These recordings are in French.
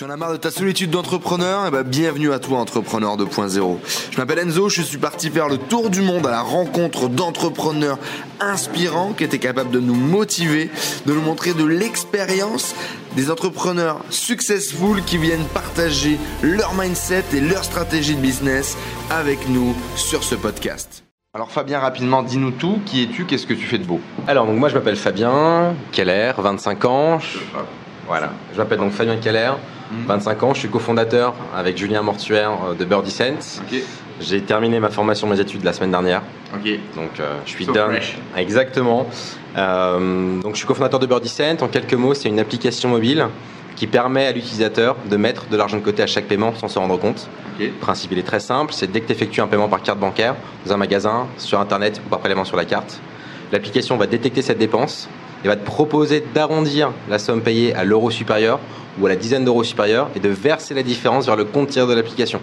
Tu en as marre de ta solitude d'entrepreneur? Eh ben, bienvenue à toi, Entrepreneur 2.0. Je m'appelle Enzo, je suis parti faire le tour du monde à la rencontre d'entrepreneurs inspirants qui étaient capables de nous motiver, de nous montrer de l'expérience, des entrepreneurs successful qui viennent partager leur mindset et leur stratégie de business avec nous sur ce podcast. Alors Fabien, rapidement, dis-nous tout. Qui es-tu? Qu'est-ce que tu fais de beau? Alors, donc moi je m'appelle Fabien Keller, 25 ans. Je- Voilà, je m'appelle donc Fabien Keller, 25 ans. Je suis cofondateur avec Julien Mortuaire euh, de Birdie Sense. J'ai terminé ma formation, mes études la semaine dernière. Donc euh, je suis So. Exactement. Euh, donc je suis cofondateur de Birdie Cent. En quelques mots, c'est une application mobile qui permet à l'utilisateur de mettre de l'argent de côté à chaque paiement sans se rendre compte. Le principe il est très simple, c'est dès que tu effectues un paiement par carte bancaire, dans un magasin, sur internet ou par prélèvement sur la carte, l'application va détecter cette dépense et va te proposer d'arrondir la somme payée à l'euro supérieur ou à la dizaine d'euros supérieur et de verser la différence vers le compte tiré de l'application.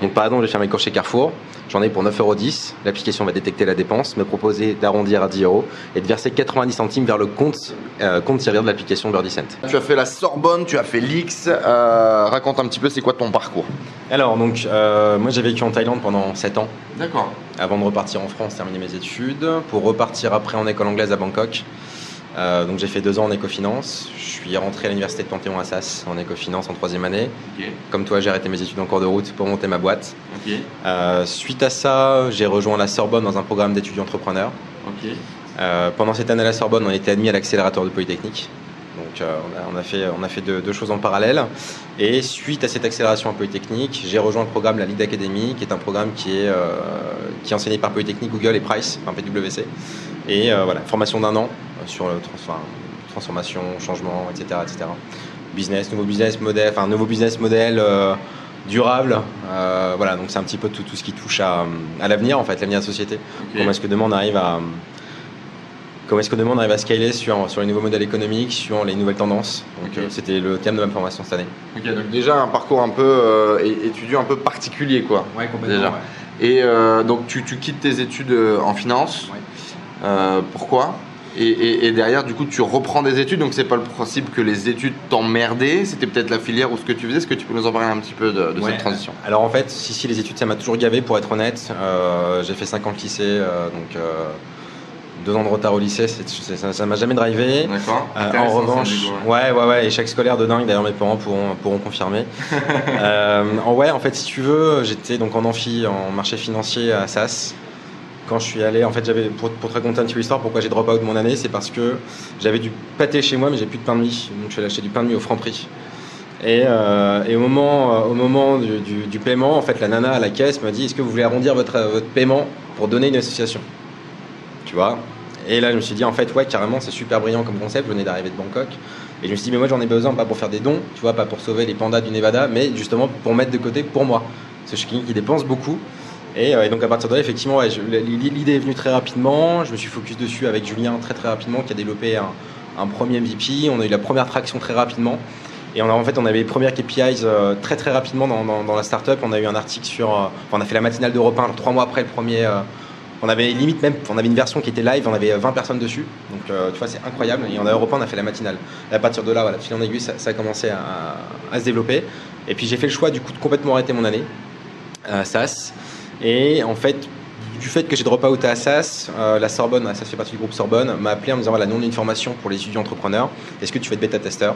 Donc par exemple, je vais faire mes courses chez Carrefour, j'en ai pour 9,10€, l'application va détecter la dépense, me proposer d'arrondir à 10 euros et de verser 90 centimes vers le compte, euh, compte tiré de l'application Birdie Cent. Tu as fait la Sorbonne, tu as fait l'X. Euh, raconte un petit peu, c'est quoi ton parcours? Alors donc, euh, moi j'ai vécu en Thaïlande pendant 7 ans. D'accord. avant de repartir en France, terminer mes études, pour repartir après en école anglaise à Bangkok. Euh, donc j'ai fait deux ans en éco-finance. Je suis rentré à l'université de Panthéon-Assas en éco-finance en troisième année. Comme toi, j'ai arrêté mes études en cours de route pour monter ma boîte. Euh, suite à ça, j'ai rejoint la Sorbonne dans un programme d'étudiants entrepreneurs. Euh, pendant cette année à la Sorbonne, on était admis à l'accélérateur de Polytechnique. Donc on, a, fait, on a fait deux, deux choses en parallèle. Et suite à cette accélération à Polytechnique, j'ai rejoint le programme la Lead Academy, qui est un programme qui est, qui est enseigné par Polytechnique, Google et Price, enfin PwC. Et euh, voilà, formation d'un an euh, sur le trans- enfin, transformation, changement, etc., etc. Business, nouveau business model, enfin nouveau business model euh, durable. Euh, voilà, donc c'est un petit peu tout, tout ce qui touche à, à l'avenir en fait, l'avenir de la société. Comment est-ce que demain on arrive à comment est-ce que demain on arrive à scaler sur, sur les nouveaux modèles économiques, sur les nouvelles tendances? Donc euh, c'était le thème de ma formation cette année. Ok, donc déjà un parcours un peu euh, étudiant un peu particulier quoi. Ouais, Déjà. Et euh, donc tu, tu quittes tes études en finance. Ouais. Euh, pourquoi et, et- et derrière du coup tu reprends des études donc c'est pas le principe que les études t'emmerdaient, c'était peut-être la filière ou ce que tu faisais. Est-ce que tu peux nous en parler un petit peu de, de Ouais. cette transition? Alors en fait, si, si les études ça m'a toujours gavé pour être honnête. Euh, j'ai fait 5 ans de lycée, euh, donc euh, deux ans de retard au lycée, c'est- c'est- ça ça m'a jamais drivé. D'accord. En revanche, ouais. ouais, ouais, ouais, échec scolaire de dingue. D'ailleurs, mes parents pourront, pourront confirmer. en ouais, en fait, si tu veux, j'étais donc en amphi, en marché financier à SAS. Quand je suis allé, en fait, j'avais pour, pour te raconter un petit peu l'histoire, pourquoi j'ai drop out mon année, c'est parce que j'avais du pâté chez moi, mais j'ai plus de pain de mie. Donc, je suis allé acheter du pain de mie au franc prix. Et, euh, au moment, euh, au moment du, paiement, en fait, la nana à la caisse m'a dit Est-ce que vous voulez arrondir votre, votre paiement pour donner une association? Tu vois? Et là, je me suis dit En fait, ouais, carrément, c'est super brillant comme concept. Je venais d'arriver de Bangkok. Et je me suis dit Mais moi, j'en ai besoin, pas pour faire des dons, tu vois, pas pour sauver les pandas du Nevada, mais justement pour mettre de côté pour moi. Suis quelqu'un qui dépense beaucoup. Et, euh, et donc à partir de là, effectivement, l'idée est venue très rapidement. Je me suis focus dessus avec Julien très très rapidement, qui a développé un, premier MVP. On a eu la première traction très rapidement. Et en fait, on avait les premières KPIs euh, très très rapidement dans, la startup. On a eu un article sur. euh, on a fait la matinale d'Europe 1, genre trois mois après le premier. on avait limite même, on avait une version qui était live, on avait 20 personnes dessus. Donc tu vois, c'est incroyable. Et a Europe 1, on a fait la matinale. Et à partir de là, voilà, fil en aiguille, ça, a commencé à, à se développer. Et puis j'ai fait le choix du coup de complètement arrêter mon année à SAS. Et en fait, du fait que j'ai drop out à Assas, euh, la Sorbonne, Assas fait partie du groupe Sorbonne, m'a appelé en me disant voilà, nous on a une formation pour les étudiants entrepreneurs. Est-ce que tu veux être bêta testeur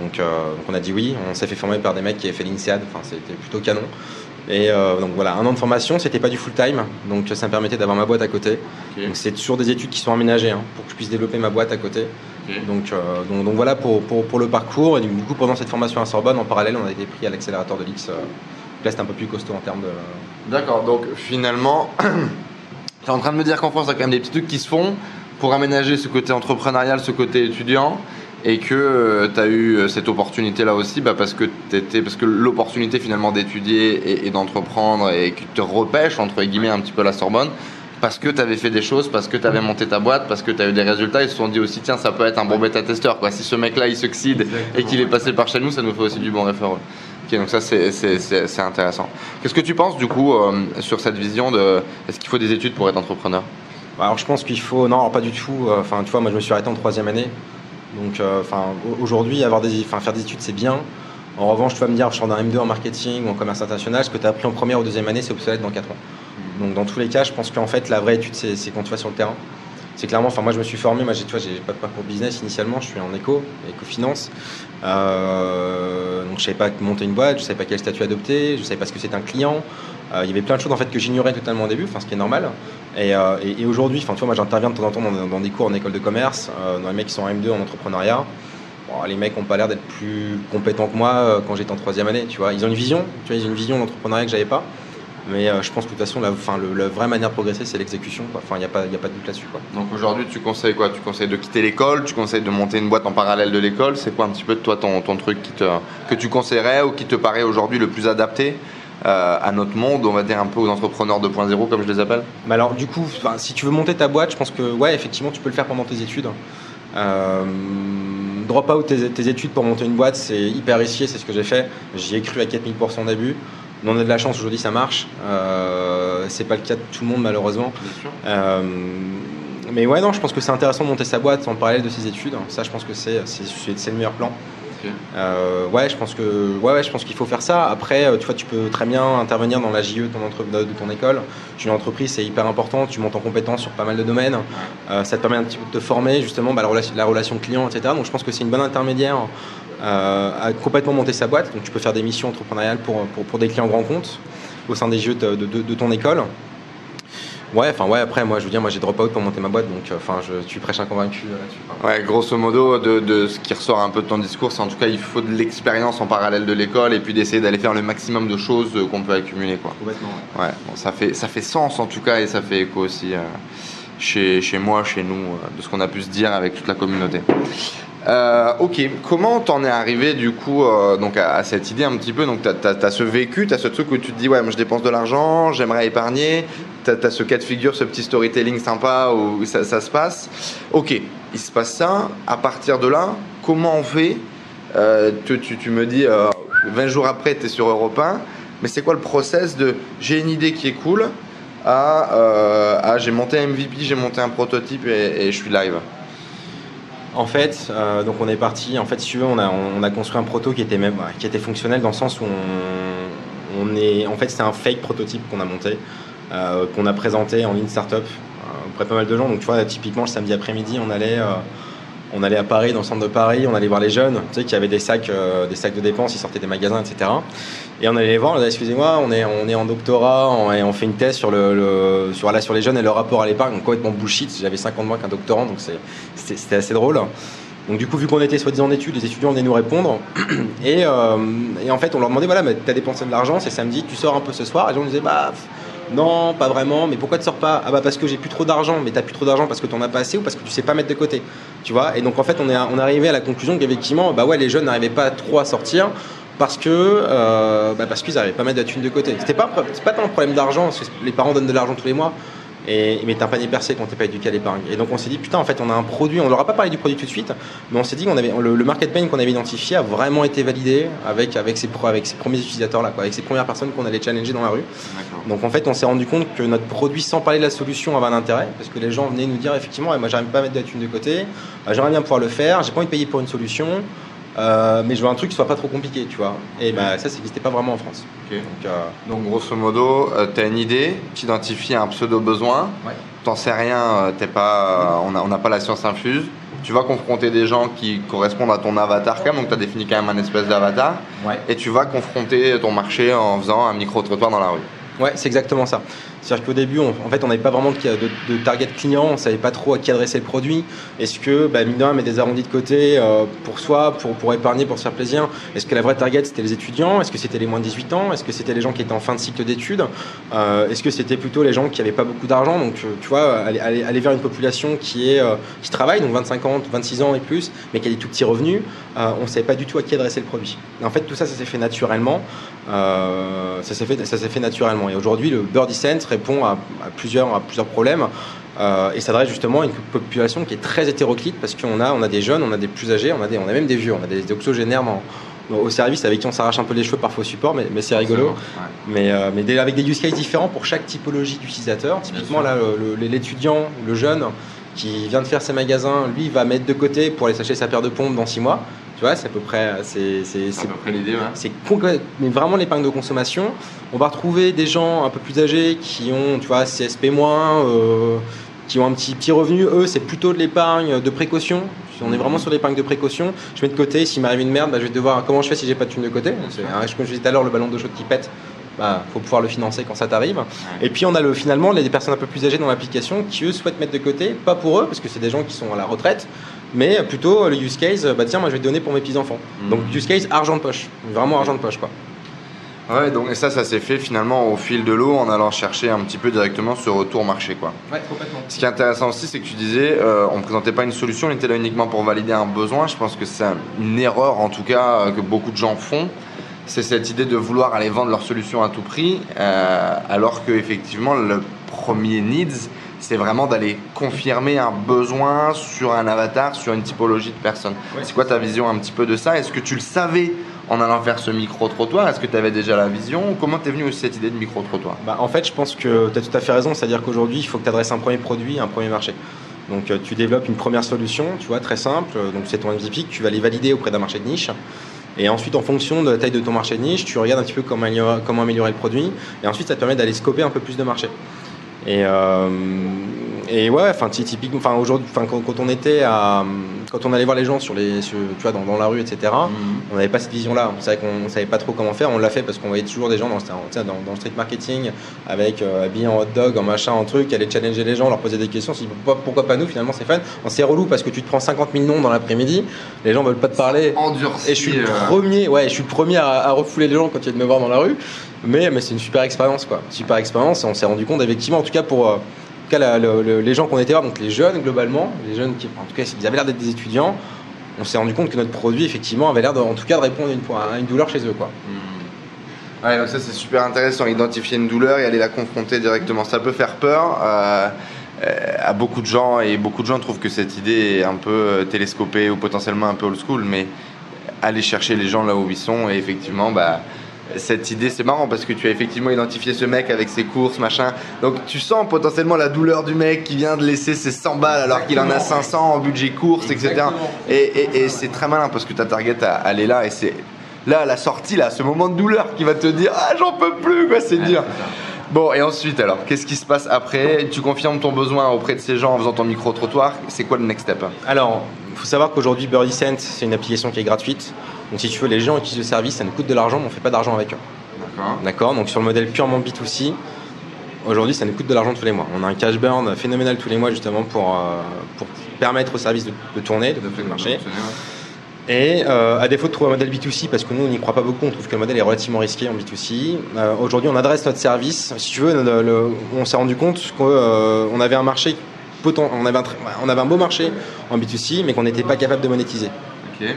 donc, euh, donc on a dit oui. On s'est fait former par des mecs qui avaient fait l'INSEAD. Enfin, c'était plutôt canon. Et euh, donc voilà, un an de formation, c'était pas du full time, donc ça me permettait d'avoir ma boîte à côté. Donc c'est toujours des études qui sont aménagées hein, pour que je puisse développer ma boîte à côté. Donc, donc voilà pour, pour, pour le parcours. Et du coup, pendant cette formation à Sorbonne, en parallèle, on a été pris à l'accélérateur de l'X. Euh, là, c'était un peu plus costaud en termes de, D'accord, donc finalement, tu es en train de me dire qu'en France, il y a quand même des petits trucs qui se font pour aménager ce côté entrepreneurial, ce côté étudiant, et que tu as eu euh, cette opportunité là aussi bah, parce que, t'étais- parce que l'opportunité finalement d'étudier et, et d'entreprendre et que tu te repêches, entre guillemets, un petit peu la Sorbonne, parce que tu avais fait des choses, parce que tu avais monté ta boîte, parce que tu as eu des résultats, ils se sont dit aussi, tiens, ça peut être un bon bêta-testeur. quoi. Si ce mec-là, il succède et qu'il est passé par chez nous, ça nous fait aussi du bon référent. Ok, donc ça c'est- intéressant. Qu'est-ce que tu penses du coup euh, sur cette vision de est-ce qu'il faut des études pour être entrepreneur? Alors je pense qu'il faut, non, alors pas du tout. euh, Enfin, tu vois, moi je me suis arrêté en troisième année. Donc, euh, enfin, au- aujourd'hui, avoir des, faire des études c'est bien. En revanche, tu vas me dire, je sors d'un M2 en marketing ou en commerce international, ce que tu as appris en première ou deuxième année, c'est obsolète dans 4 ans. Donc dans tous les cas, je pense qu'en fait, la vraie étude, c'est quand tu vas sur le terrain. C'est clairement, enfin moi je me suis formé, moi j'ai, pas de parcours business initialement, je suis en éco, éco-finance. Euh, donc je savais pas monter une boîte, je savais pas quel statut adopter, je savais pas ce que c'était un client. Euh, il y avait plein de choses en fait que j'ignorais totalement au début, enfin ce qui est normal. Et, euh, aujourd'hui, enfin tu vois, moi j'interviens de temps en temps dans, des cours en école de commerce, dans les mecs qui sont en M2 en entrepreneuriat. les mecs ont pas l'air d'être plus compétents que moi quand j'étais en troisième année, tu vois. Ils ont une vision, tu vois, ils ont une vision d'entrepreneuriat que j'avais pas. Mais euh, je pense que de toute façon, la, le, vraie manière de progresser, c'est l'exécution. Enfin, il n'y a, pas, a pas de doute là-dessus. Donc aujourd'hui, tu conseilles quoi? Tu conseilles de quitter l'école? Tu conseilles de monter une boîte en parallèle de l'école? C'est quoi un petit peu de toi ton, ton truc qui te, que tu conseillerais ou qui te paraît aujourd'hui le plus adapté euh, à notre monde, on va dire un peu aux entrepreneurs 2.0 comme je les appelle? Mais alors du coup, si tu veux monter ta boîte, je pense que ouais, effectivement, tu peux le faire pendant tes études. Euh, drop out tes, tes, études pour monter une boîte, c'est hyper risqué, c'est ce que j'ai fait. J'y ai cru à 4000% au début on a de la chance aujourd'hui, ça marche. Euh, c'est pas le cas de tout le monde malheureusement. Euh, mais ouais, non, je pense que c'est intéressant de monter sa boîte en parallèle de ses études. Ça, je pense que c'est le meilleur plan. Euh, ouais, je pense que ouais, ouais je pense qu'il faut faire ça. Après, euh, tu vois, tu peux très bien intervenir dans la JE de ton, entre, de ton école. Tu une entreprise, c'est hyper important. Tu montes en compétence sur pas mal de domaines. ça te permet un petit peu de te former justement bah, la, relation, la relation client, etc. Donc, je pense que c'est une bonne intermédiaire euh, à complètement monter sa boîte. Donc tu peux faire des missions entrepreneuriales pour, pour, pour des clients grands comptes au sein des jeux de, de, de ton école. Ouais, enfin ouais. Après, moi, je veux dire, moi, j'ai drop out pour monter ma boîte, donc euh, enfin, je suis prêche convaincu là-dessus. Ouais, grosso modo, de, de, ce qui ressort un peu de ton discours, c'est en tout cas, il faut de l'expérience en parallèle de l'école et puis d'essayer d'aller faire le maximum de choses qu'on peut accumuler, quoi. Complètement. Ouais. ouais bon, ça fait ça fait sens en tout cas et ça fait écho aussi. Euh, chez, chez, moi, chez nous, de ce qu'on a pu se dire avec toute la communauté. Euh, ok, comment t'en es arrivé du coup euh, donc à, cette idée un petit peu? Donc t'as as, ce vécu, t'as ce truc où tu te dis ouais, moi je dépense de l'argent, j'aimerais épargner. T'as as ce cas de figure, ce petit storytelling sympa où ça, ça, se passe. Ok, il se passe ça. À partir de là, comment on fait? Euh, tu, tu, tu, me dis 20 jours après, t'es sur Europe 1, mais c'est quoi le process de j'ai une idée qui est cool à, à j'ai monté un MVP, j'ai monté un prototype et je suis live? En fait, euh, donc on est parti. En fait, si tu veux, on a, on a construit un proto qui était même, fonctionnel dans le sens où on, est, en fait, c'est un fake prototype qu'on a monté, euh, qu'on a présenté en ligne startup euh, auprès de pas mal de gens. Donc, tu vois, typiquement le samedi après-midi, on allait on allait à Paris, dans le centre de Paris, on allait voir les jeunes, tu sais, qui avaient des sacs, euh, des sacs de dépenses, ils sortaient des magasins, etc. Et on allait les voir, on disait, excusez-moi, on est, on est en doctorat et on fait une thèse sur, le, sur, là, sur les jeunes et leur rapport à l'épargne, complètement bullshit. J'avais 50 mois qu'un doctorant, donc c'était assez drôle. Donc du coup, vu qu'on était soi-disant en études, les étudiants venaient nous répondre. Et, euh, et, en fait, on leur demandait, voilà, mais t'as dépensé de l'argent, c'est samedi, tu sors un peu ce soir. Et les gens disaient, bah non, pas vraiment. Mais pourquoi tu sors pas? Ah bah parce que j'ai plus trop d'argent. Mais t'as plus trop d'argent parce que t'en as pas assez ou parce que tu sais pas mettre de côté. Tu vois? Et donc en fait, on est, arrivé à la conclusion qu'effectivement, bah ouais, les jeunes n'arrivaient pas trop à sortir parce que euh, bah parce qu'ils n'arrivaient pas à mettre de thunes de côté. C'était pas, pas tant un problème d'argent parce que les parents donnent de l'argent tous les mois. Et, mais t'as un panier percé quand t'es pas éduqué à l'épargne. Et donc on s'est dit, putain, en fait, on a un produit, on leur a pas parlé du produit tout de suite, mais on s'est dit qu'on avait le, market pain qu'on avait identifié a vraiment été validé avec, avec, ses, avec ses premiers utilisateurs, là, quoi, avec ces premières personnes qu'on allait challenger dans la rue. Donc en fait, on s'est rendu compte que notre produit, sans parler de la solution, avait un intérêt, parce que les gens venaient nous dire, effectivement, moi j'arrive pas à mettre de la thune de côté, euh, j'aimerais bien pouvoir le faire, j'ai pas envie de payer pour une solution. Euh, mais je veux un truc qui soit pas trop compliqué, tu vois. Et bah, ça, ça n'existait pas vraiment en France. Donc, euh, Donc, grosso modo, tu as une idée, tu identifies un pseudo besoin, ouais t'en sais rien, euh, t'es pas, euh, on n'a pas la science infuse. Tu vas confronter des gens qui correspondent à ton avatar quand même, donc tu as défini quand même un espèce d'avatar. Et tu vas confronter ton marché en faisant un micro-trottoir dans la rue. Ouais, c'est exactement ça. C'est-à-dire qu'au début, en fait, on n'avait pas vraiment de, de, target client, on savait pas trop à qui adresser le produit. Est-ce que, bah, mine met des arrondis de côté euh, pour soi, pour, épargner, pour se faire plaisir Est-ce que la vraie target, c'était les étudiants? Est-ce que c'était les moins de 18 ans? Est-ce que c'était les gens qui étaient en fin de cycle d'études? Euh, Est-ce que c'était plutôt les gens qui n'avaient pas beaucoup d'argent? Donc, euh, tu vois, aller, vers une population qui, est, qui travaille, donc 25 ans, 26 ans et plus, mais qui a des tout petits revenus, on ne savait pas du tout à qui adresser le produit. en fait, tout ça, ça s'est fait naturellement. ça s'est fait, fait naturellement. Et aujourd'hui, le Birdie Sense répond à plusieurs, à plusieurs problèmes. Euh, et s'adresse justement à une population qui est très hétéroclite parce qu'on a, on a des jeunes, on a des plus âgés, on a, des, on a même des vieux, on a des, oxygénaires au service avec qui on s'arrache un peu les cheveux parfois au support, mais, mais c'est rigolo. Mais, euh, mais avec des use cases différents pour chaque typologie d'utilisateur. Typiquement, là, l'étudiant, le, jeune qui vient de faire ses magasins, lui, va mettre de côté pour aller s'acheter sa paire de pompes dans 6 mois. Tu vois, c'est à peu près, c'est, c'est, C'est à peu près l'idée, ouais. c'est concret- mais vraiment l'épargne de consommation. On va retrouver des gens un peu plus âgés qui ont, tu vois, CSP-, euh, qui ont un petit, petit revenu. Eux, c'est plutôt de l'épargne de précaution. On est vraiment sur l'épargne de précaution. Je mets de côté, s'il m'arrive une merde, bah, je vais devoir. Comment je fais si j'ai pas de thune de côté? C'est- Comme je disais tout à l'heure, le ballon d'eau chaude qui pète. Bah, faut pouvoir le financer quand ça t'arrive. Et puis on a le, finalement les personnes un peu plus âgées dans l'application qui eux souhaitent mettre de côté, pas pour eux parce que c'est des gens qui sont à la retraite, mais plutôt le use case, bah tiens moi je vais te donner pour mes petits enfants. Mhm. Donc use case argent de poche, vraiment argent de poche quoi. Ouais, donc et ça, ça s'est fait finalement au fil de l'eau en allant chercher un petit peu directement ce retour marché, quoi. Ouais complètement. Ce qui est intéressant aussi, c'est que tu disais, euh, on ne présentait pas une solution, on était là uniquement pour valider un besoin. Je pense que c'est une erreur, en tout cas, euh, que beaucoup de gens font. C'est cette idée de vouloir aller vendre leur solution à tout prix, euh, alors que effectivement, le premier needs, c'est vraiment d'aller confirmer un besoin sur un avatar, sur une typologie de personnes. Ouais. C'est quoi ta vision un petit peu de ça? Est-ce que tu le savais en allant faire ce micro-trottoir? Est-ce que tu avais déjà la vision? Comment t'es venu aussi cette idée de micro-trottoir? Bah, en fait je pense que tu as tout à fait raison, c'est-à-dire qu'aujourd'hui il faut que tu adresses un premier produit, un premier marché. Donc euh, tu développes une première solution, tu vois, très simple, euh, donc c'est ton MVP tu vas aller valider auprès d'un marché de niche. Et ensuite, en fonction de la taille de ton marché de niche, tu regardes un petit peu comment améliorer, comment améliorer le produit. Et ensuite, ça te permet d'aller scoper un peu plus de marché. Et, euh, et ouais, enfin, ty- typiquement, enfin, aujourd'hui, enfin, quand, quand on était à, quand on allait voir les gens sur les, sur- tu vois, dans, dans la rue, etc. On n'avait pas cette vision-là. On savait qu'on savait pas trop comment faire. On l'a fait parce qu'on voyait toujours des gens dans, le- tu sais, dans, dans le street marketing avec euh, habillés en hot dog, en machin, en truc, aller challenger les gens, leur poser des questions. On dit, pourquoi, pourquoi pas nous Finalement, c'est fun. On s'est relou parce que tu te prends 50 000 noms dans l'après-midi. Les gens veulent pas te parler. Endurci. Et je suis le euh, premier, ouais, je suis le premier à, à refouler les gens quand ils viennent me voir dans la rue. Mais, mais c'est une super expérience, quoi. Super expérience. On s'est rendu compte, effectivement, en tout cas pour, euh, les gens qu'on était voir, donc les jeunes globalement, les jeunes qui, en tout cas, ils avaient l'air d'être des étudiants. On s'est rendu compte que notre produit, effectivement, avait l'air, en tout cas, de répondre à une, à une douleur chez eux, quoi. Ouais, donc ça c'est super intéressant, identifier une douleur et aller la confronter directement. Ça peut faire peur euh, euh, à beaucoup de gens et beaucoup de gens trouvent que cette idée est un peu télescopée ou potentiellement un peu old school, mais aller chercher les gens là où ils sont et effectivement, bah, cette idée c'est marrant parce que tu as effectivement identifié ce mec avec ses courses, machin. Donc tu sens potentiellement la douleur du mec qui vient de laisser ses 100 balles alors qu'il en a 500 en budget course, etc. Et, et- et c'est très malin parce que ta target, elle est là et c'est là la sortie, là, ce moment de douleur qui va te dire Ah, j'en peux plus, quoi, c'est dur. Bon, et ensuite alors, qu'est-ce qui se passe après? Tu confirmes ton besoin auprès de ces gens en faisant ton micro-trottoir. C'est quoi le next step? Alors, il faut savoir qu'aujourd'hui, Birdie Cent, c'est une application qui est gratuite. Donc, si tu veux, les gens utilisent le service, ça nous coûte de l'argent, mais on fait pas d'argent avec eux. D'accord. D'accord Donc sur le modèle purement B2C, aujourd'hui ça nous coûte de l'argent tous les mois. On a un cash burn phénoménal tous les mois justement pour, euh, pour permettre au service de, de tourner, de, de marcher. Et euh, à défaut de trouver un modèle B2C, parce que nous on n'y croit pas beaucoup, on trouve que le modèle est relativement risqué en B2C, euh, aujourd'hui on adresse notre service. Si tu veux, le- le- on s'est rendu compte qu'on avait un marché on avait un, tr- on avait un beau marché en B2C, mais qu'on n'était pas capable de monétiser. Ok.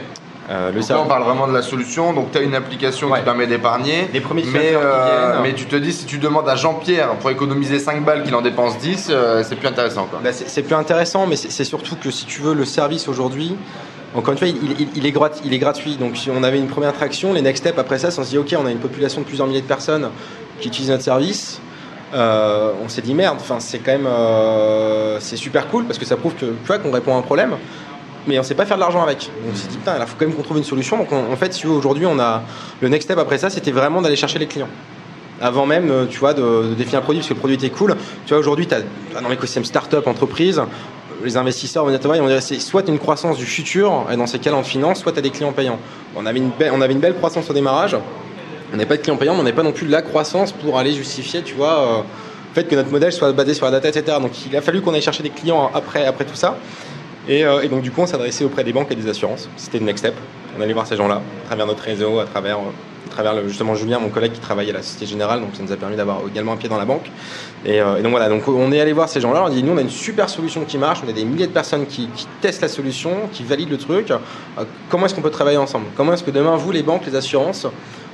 Euh, le Donc là, on parle vraiment de la solution. Donc, tu as une application Ouais. qui permet d'épargner. Les premiers Mais, euh, viennent. mais tu te dis, si tu demandes à Jean-Pierre pour économiser 5 balles qu'il en dépense 10, euh, c'est plus intéressant. Quoi. Bah, c'est plus intéressant, mais c'est surtout que si tu veux, le service aujourd'hui, encore une fois, il, il- il est, grat- il est gratuit. Donc, si on avait une première traction, les next steps après ça, c'est on se dit, OK, on a une population de plusieurs milliers de personnes qui utilisent notre service. Euh, on s'est dit, merde, enfin, c'est quand même euh, c'est super cool parce que ça prouve que, tu vois, qu'on répond à un problème. Mais on sait pas faire de l'argent avec. Donc on s'est dit, putain, il faut quand même qu'on trouve une solution. Donc, on- en fait, si aujourd'hui, on a le next step après ça, c'était vraiment d'aller chercher les clients avant même, euh, tu vois, de, de définir un produit, parce que le produit était cool. Tu vois, aujourd'hui, tu as dans l'écosystème startup, entreprise, les investisseurs vont dire, ils vont dire, c'est soit une croissance du futur, et dans ces cas-là, on finance, soit tu as des clients payants. On avait, une belle, on avait une belle croissance au démarrage, on n'avait pas de clients payants, mais on n'avait pas non plus de la croissance pour aller justifier, tu vois, euh, le fait que notre modèle soit basé sur la data, etc. Donc il a fallu qu'on aille chercher des clients après, après tout ça. Et, euh, et donc du coup, on s'adressait auprès des banques et des assurances. C'était le next step. On allait voir ces gens-là, à travers notre réseau, à travers, justement Julien, mon collègue qui travaille à la Société Générale, donc ça nous a permis d'avoir également un pied dans la banque. Et, euh, donc voilà, donc on est allé voir ces gens-là, on dit nous on a une super solution qui marche, on a des milliers de personnes qui, testent la solution, qui valident le truc. Euh, comment est-ce qu'on peut travailler ensemble? Comment est-ce que demain vous, les banques, les assurances,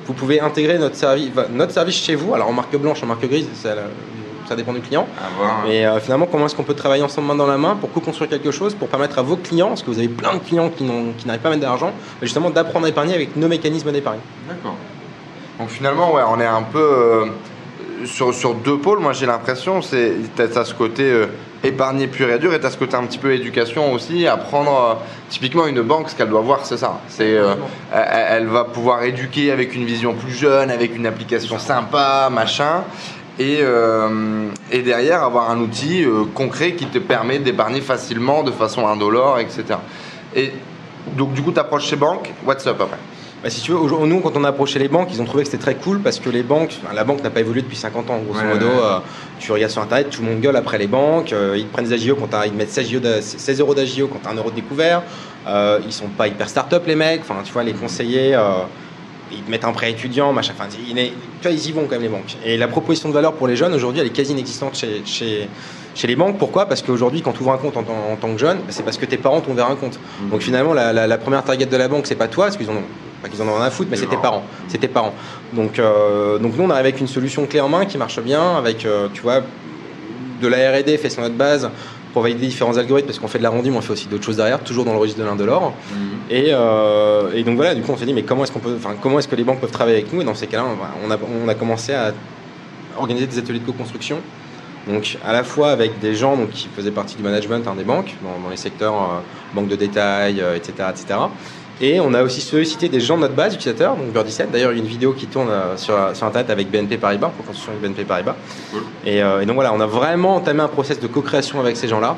vous pouvez intégrer notre service, chez vous, alors en marque blanche, en marque grise, ça, ça dépend du client. À. Mais euh, finalement, comment est-ce qu'on peut travailler ensemble main dans la main pour co-construire quelque chose, pour permettre à vos clients, parce que vous avez plein de clients qui n'ont- qui n'arrivent pas à mettre d'argent, justement d'apprendre à épargner avec nos mécanismes d'épargne. D'accord. Donc finalement, ouais, on est un peu euh, sur, sur deux pôles. Moi, j'ai l'impression, c'est t'as t'as ce côté euh, épargner pur et dur et as ce côté un petit peu éducation aussi, apprendre euh, typiquement une banque, ce qu'elle doit voir, c'est ça. C'est, euh, elle, elle va pouvoir éduquer avec une vision plus jeune, avec une application sympa, machin. Et, euh, et derrière avoir un outil euh, concret qui te permet d'épargner facilement de façon indolore, etc. Et donc du coup tu approches chez banques, what's up après? Bah, si tu veux, nous, quand on a approché les banques, ils ont trouvé que c'était très cool parce que les banques, enfin, la banque n'a pas évolué depuis 50 ans, grosso Ouais, modo. ouais. euh, tu regardes sur internet, tout le monde gueule après les banques. euh, ils te prennent des AGO quand ils te mettent 16, JO de- 16 euros d'AGO quand tu as un euro de découvert. Euh, ils sont pas hyper start-up, les mecs. Enfin, tu vois, les conseillers, euh, ils te mettent un prêt étudiant, machin. Enfin, il est- tu vois, ils y vont quand même, les banques. Et la proposition de valeur pour les jeunes, aujourd'hui, elle est quasi inexistante chez, chez, chez les banques. Pourquoi? Parce qu'aujourd'hui, quand tu ouvres un compte en, tant- en tant que jeune, bah, c'est parce que tes parents t'ont ouvert un compte. Donc finalement, la, la- la première target de la banque, c'est pas toi, parce qu'ils en ont, pas qu'ils en ont rien à foutre, mais C'est tes parents. C'est tes parents. Donc, euh, donc nous, on arrive avec une solution clé en main qui marche bien, avec, euh, tu vois, de la R&D fait sur notre base pour valider différents algorithmes, parce qu'on fait de l'arrondi, mais on fait aussi d'autres choses derrière, toujours dans le registre de l'indolore. Et, euh, et donc voilà, du coup, on s'est dit, mais comment est-ce qu'on peut, enfin, comment est-ce que les banques peuvent travailler avec nous? Et dans ces cas-là, on a, on a commencé à organiser des ateliers de co-construction. Donc, à la fois avec des gens donc, qui faisaient partie du management hein, des banques, dans, dans les secteurs euh, banque de détail, euh, etc., etc. Et on a aussi sollicité des gens de notre base utilisateurs, donc Birdie7. D'ailleurs, il y a une vidéo qui tourne euh, sur, sur Internet avec BNP Paribas, pour construction avec BNP Paribas. Cool. Et, euh, et donc voilà, on a vraiment entamé un process de co-création avec ces gens-là.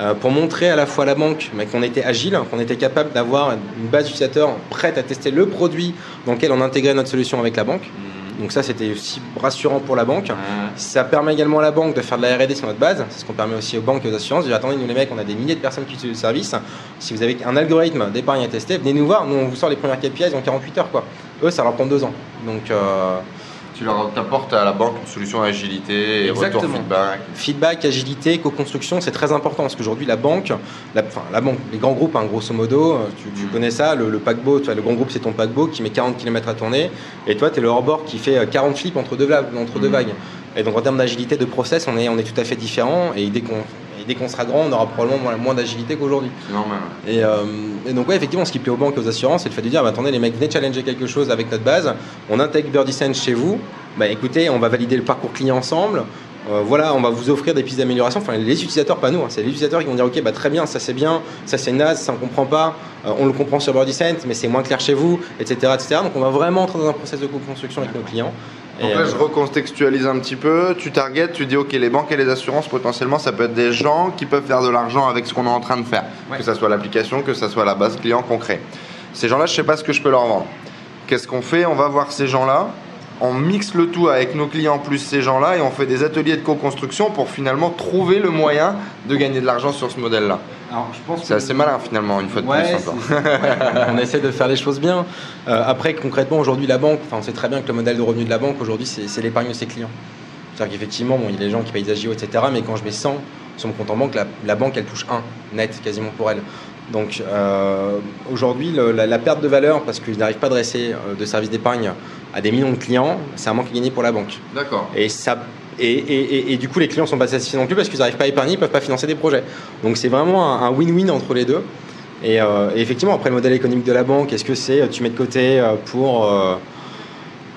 euh, pour montrer à la fois à la banque mais qu'on était agile, qu'on était capable d'avoir une base d'utilisateurs prête à tester le produit dans lequel on intégrait notre solution avec la banque. Donc ça, c'était aussi rassurant pour la banque. Ça permet également à la banque de faire de la R&D sur notre base. C'est ce qu'on permet aussi aux banques et aux assurances. De dire, attendez, nous les mecs, on a des milliers de personnes qui utilisent le service. Si vous avez un algorithme d'épargne à tester, venez nous voir. Nous, on vous sort les premières KPIs en 48 heures. Quoi. Eux, ça leur prend deux ans. Donc, euh, Tu leur apportes à la banque une solution agilité et retour feedback. feedback, agilité, co-construction, c'est très important parce qu'aujourd'hui, la banque, la, enfin, la banque, les grands groupes, hein, grosso modo, euh, tu, tu connais ça, le, le paquebot, tu vois, le grand groupe, c'est ton paquebot qui met 40 km à tourner. Et toi, tu es le hors-bord qui fait euh, 40 flips entre deux, vagues- entre deux Mhm. vagues. Et donc, en termes d'agilité, de process, on est, on est tout à fait différent. Et dès qu'on dès qu'on sera grand, on aura probablement moins, moins d'agilité qu'aujourd'hui. C'est normal. ouais. Et, euh, et donc, ouais, effectivement, ce qui plaît aux banques et aux assurances, c'est le fait de dire bah, attendez, les mecs, venez challenger quelque chose avec notre base. On intègre BirdieSense chez vous. Bah, écoutez, on va valider le parcours client ensemble. Euh, voilà, on va vous offrir des pistes d'amélioration. Enfin, les utilisateurs, pas nous. hein. c'est les utilisateurs qui vont dire ok, bah, très bien, ça c'est bien, ça c'est naze, ça on comprend pas. Euh, on le comprend sur BirdieSense, mais c'est moins clair chez vous, etc., etc. Donc, on va vraiment entrer dans un process de co-construction avec nos clients. Donc Et, là, euh, je recontextualise un petit peu. Tu targetes, tu dis, OK, les banques et les assurances, potentiellement, ça peut être des gens qui peuvent faire de l'argent avec ce qu'on est en train de faire. Ouais. Que ça soit l'application, que ça soit la base client concret. Ces gens-là, je sais pas ce que je peux leur vendre. Qu'est-ce qu'on fait? On va voir ces gens-là. On mixe le tout avec nos clients plus ces gens-là et on fait des ateliers de co-construction pour finalement trouver le moyen de gagner de l'argent sur ce modèle-là. C'est assez malin finalement, une fois de Ouais, plus ouais, on essaie de faire les choses bien. Euh, après, concrètement, aujourd'hui, la banque, enfin, on sait très bien que le modèle de revenu de la banque, aujourd'hui, c'est l'épargne de ses clients. C'est-à-dire qu'effectivement, bon, il y a des gens qui payent des agios, etc. Mais quand je mets 100 sur mon compte en banque, la, la banque, elle touche 1 net quasiment pour elle. Donc euh, aujourd'hui, la, la perte de valeur, parce qu'ils n'arrivent pas à dresser euh, de services d'épargne à des millions de clients, c'est un manque à gagner pour la banque. D'accord. Et, ça, et, et- et- et du coup, les clients sont pas satisfaits non plus parce qu'ils n'arrivent pas à épargner, ils peuvent pas financer des projets. Donc c'est vraiment un win-win entre les deux. Et, euh, et effectivement, après le modèle économique de la banque, est-ce que c'est euh, tu mets de côté euh, pour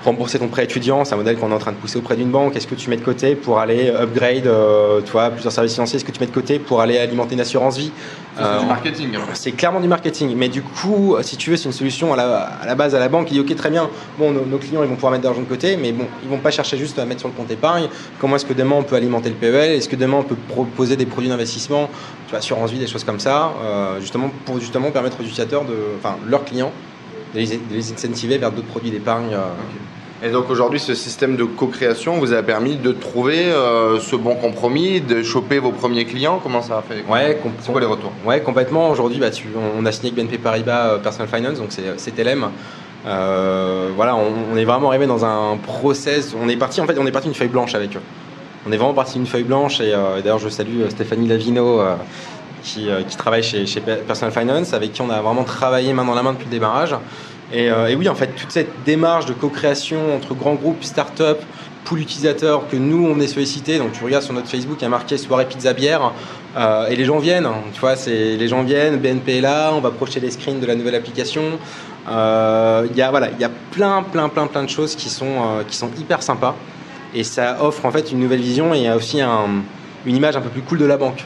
rembourser ton prêt étudiant C'est un modèle qu'on est en train de pousser auprès d'une banque. Est-ce que tu mets de côté pour aller upgrade euh, tu vois, plusieurs services financiers Est-ce que tu mets de côté pour aller alimenter une assurance vie? C'est Euh, du marketing. hein. c'est clairement du marketing, mais du coup, si tu veux, c'est une solution à la, à la base à la banque qui dit ok très bien, bon nos, nos clients ils vont pouvoir mettre de l'argent de côté, mais bon ils vont pas chercher juste à mettre sur le compte épargne. Comment est-ce que demain on peut alimenter le PEL Est-ce que demain on peut proposer des produits d'investissement, tu vois, assurance vie, des choses comme ça, euh, justement pour justement permettre aux utilisateurs de, enfin leurs clients, de les, incentiver vers d'autres produits d'épargne. euh, Et donc aujourd'hui, ce système de co-création vous a permis de trouver euh, ce bon compromis, de choper vos premiers clients? Comment ça a fait? Ouais, C'est quoi les retours? Ouais, complètement. Aujourd'hui, bah, on, a signé avec BNP Paribas euh, Personal Finance, donc c'est c'est TLM. Euh, voilà, on, on est vraiment arrivé dans un process. On est parti en fait, on est parti d'une feuille blanche avec eux. On est vraiment parti d'une feuille blanche et, euh, et d'ailleurs je salue Stéphanie Lavino euh, qui, euh, qui travaille chez, chez Pe- Personal Finance, avec qui on a vraiment travaillé main dans la main depuis le démarrage. Et, euh, oui, en fait, toute cette démarche de co-création entre grands groupes, start-up, pool utilisateurs que nous on est sollicité. Donc tu regardes sur notre Facebook, il y a marqué soirée pizza bière euh, et les gens viennent. Tu vois, les gens viennent. BNP est là, on va projeter les screens de la nouvelle application. Il y a voilà, il y a plein, plein, plein, plein de choses qui sont qui sont hyper sympas et ça offre en fait une nouvelle vision et aussi un une image un peu plus cool de la banque.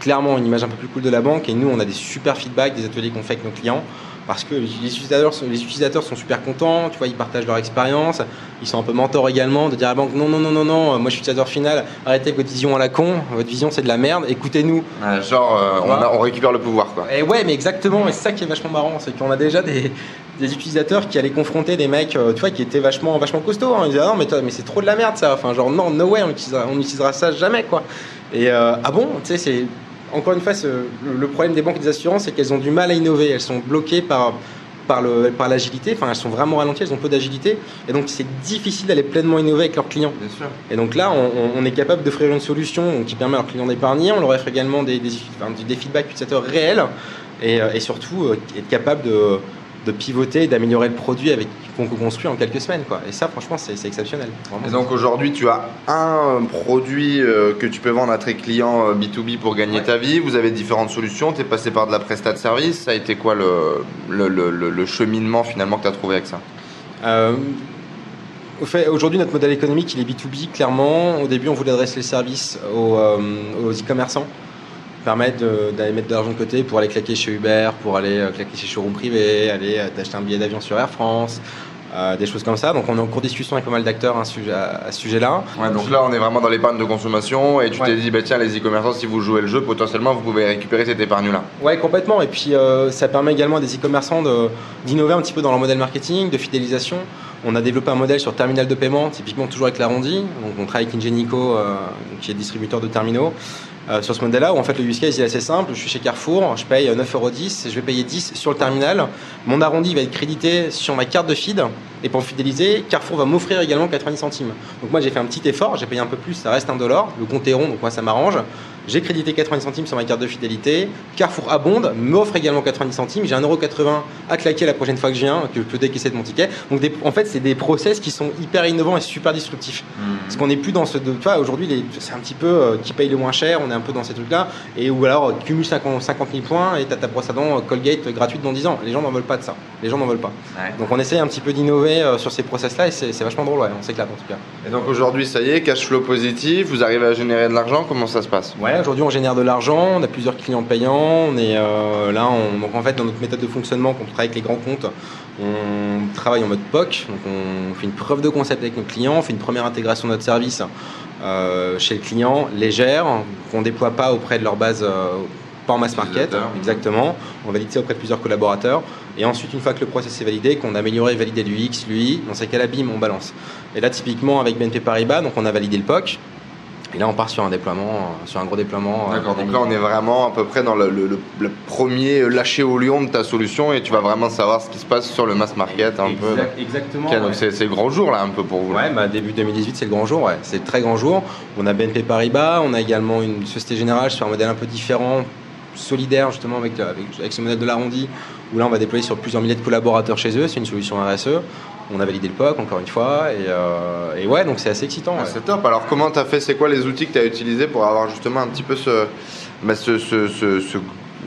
Clairement, une image un peu plus cool de la banque. Et nous, on a des super feedbacks des ateliers qu'on fait avec nos clients parce que les utilisateurs, sont, les utilisateurs sont super contents, tu vois, ils partagent leur expérience, ils sont un peu mentors également, de dire à la banque non, non, non, non, non, moi je suis utilisateur final, arrêtez votre vision à la con, votre vision c'est de la merde, écoutez-nous. genre, euh, on, récupère le pouvoir quoi. Et ouais, mais exactement, et c'est ça qui est vachement marrant, c'est qu'on a déjà des, utilisateurs qui allaient confronter des mecs, euh, tu vois, qui étaient vachement, vachement costauds. Hein. Ils disaient, ah non, mais, mais c'est trop de la merde ça. Enfin, genre, non, no way, on utilisera, on utilisera ça jamais, quoi. Et euh, ah bon, tu sais, c'est encore une fois, le problème des banques et des assurances, c'est qu'elles ont du mal à innover. Elles sont bloquées par, par, le, par l'agilité. Enfin, elles sont vraiment ralenties, elles ont peu d'agilité. Et donc, c'est difficile d'aller pleinement innover avec leurs clients. Bien sûr. Et donc là, on, est capable d'offrir une solution qui permet à leurs clients d'épargner. On leur offre également des, des, des feedbacks utilisateurs réels. Et, euh, et surtout, euh, être capable de de pivoter et d'améliorer le produit avec qu'on construit en quelques semaines. Quoi. Et ça, franchement, c'est exceptionnel. Et donc aujourd'hui, tu as un produit euh, que tu peux vendre à tes clients B2B euh, pour gagner ta vie. Vous avez différentes solutions. Tu es passé par de la prestat de service. Ça a été quoi le, le, le, cheminement finalement que tu as trouvé avec ça? Euh, Aujourd'hui, notre modèle économique, il est B2B, clairement. Au début, on voulait adresser les services aux e-commerçants permettre d'aller mettre de l'argent de côté pour aller claquer chez Uber, pour aller euh, claquer chez showroom privé, aller euh, t'acheter un billet d'avion sur Air France, euh, des choses comme ça. Donc on est en cours de discussion avec pas mal d'acteurs à, ce sujet-là. donc là on est vraiment dans l'épargne de consommation et tu t'es dit bah, tiens les e-commerçants si vous jouez le jeu potentiellement vous pouvez récupérer cette épargne là. Ouais complètement et puis ça permet également à des e-commerçants d'innover un petit peu dans leur modèle marketing, de fidélisation. On a développé un modèle sur terminal de paiement, typiquement toujours avec l'arrondi. Donc on travaille avec Ingenico, qui est distributeur de terminaux. Euh, sur ce modèle-là, où en fait le use case est assez simple. Je suis chez Carrefour, je paye 9,10€, je vais payer 10 sur le terminal. Mon arrondi va être crédité sur ma carte de feed. Et pour fidéliser, Carrefour va m'offrir également 90 centimes. Donc moi j'ai fait un petit effort, j'ai payé un peu plus, ça reste un dollar. Le compte est rond, donc moi ça m'arrange. J'ai crédité 90 centimes sur ma carte de fidélité. Carrefour abonde, m'offre également 90 centimes. J'ai 1,80€ à claquer la prochaine fois que je viens, que je peux décaisser de mon ticket. Donc en fait, c'est des process qui sont hyper innovants et super disruptifs. Hmm. Parce qu'on n'est plus dans ce. Tu vois, aujourd'hui, c'est un petit peu euh, qui paye le moins cher, on est un peu dans ces trucs-là. Et ou alors, cumule 50, 50 000 points et t'as ta brosse à dents euh, Colgate gratuite dans 10 ans. Les gens n'en veulent pas de ça. Les gens n'en veulent pas. Donc on essaye un petit peu d'innover euh, sur ces process-là et c'est vachement drôle, ouais. on s'éclate en tout cas. Et donc aujourd'hui, ça y est, cash flow positif, vous arrivez à générer de l'argent, comment ça se passe? Ouais, aujourd'hui on génère de l'argent, on a plusieurs clients payants, on est euh, là, on, donc en fait dans notre méthode de fonctionnement, quand on travaille avec les grands comptes, on travaille en mode POC, donc on fait une preuve de concept avec nos clients, on fait une première intégration de notre service euh, chez le client, légère, qu'on ne déploie pas auprès de leur base pas en mass market, exactement. On valide ça auprès de plusieurs collaborateurs. Et ensuite, une fois que le process est validé, qu'on a amélioré et validé l'UX, l'UI, dans ces cas-là, bim, on balance. Et là, typiquement, avec BNP Paribas, donc on a validé le POC. Et là, on part sur un déploiement, sur un gros déploiement. Euh, D'accord, donc là, on est vraiment à peu près dans le, premier lâcher au lion de ta solution et tu vas vraiment savoir ce qui se passe sur le mass market un peu. Exactement. donc c'est le grand jour là, un peu pour vous. Ouais, bah, début 2018, c'est le grand jour, ouais. c'est le très grand jour. On a BNP Paribas, on a également une Société Générale sur un modèle un peu différent, solidaire justement avec, avec, ce modèle de l'arrondi, où là on va déployer sur plusieurs milliers de collaborateurs chez eux, c'est une solution RSE. On a validé le POC encore une fois, et, euh, ouais, donc c'est assez excitant. Ah, c'est top. Alors comment tu as fait? C'est quoi les outils que tu as utilisés pour avoir justement un petit peu ce, bah, ce, ce,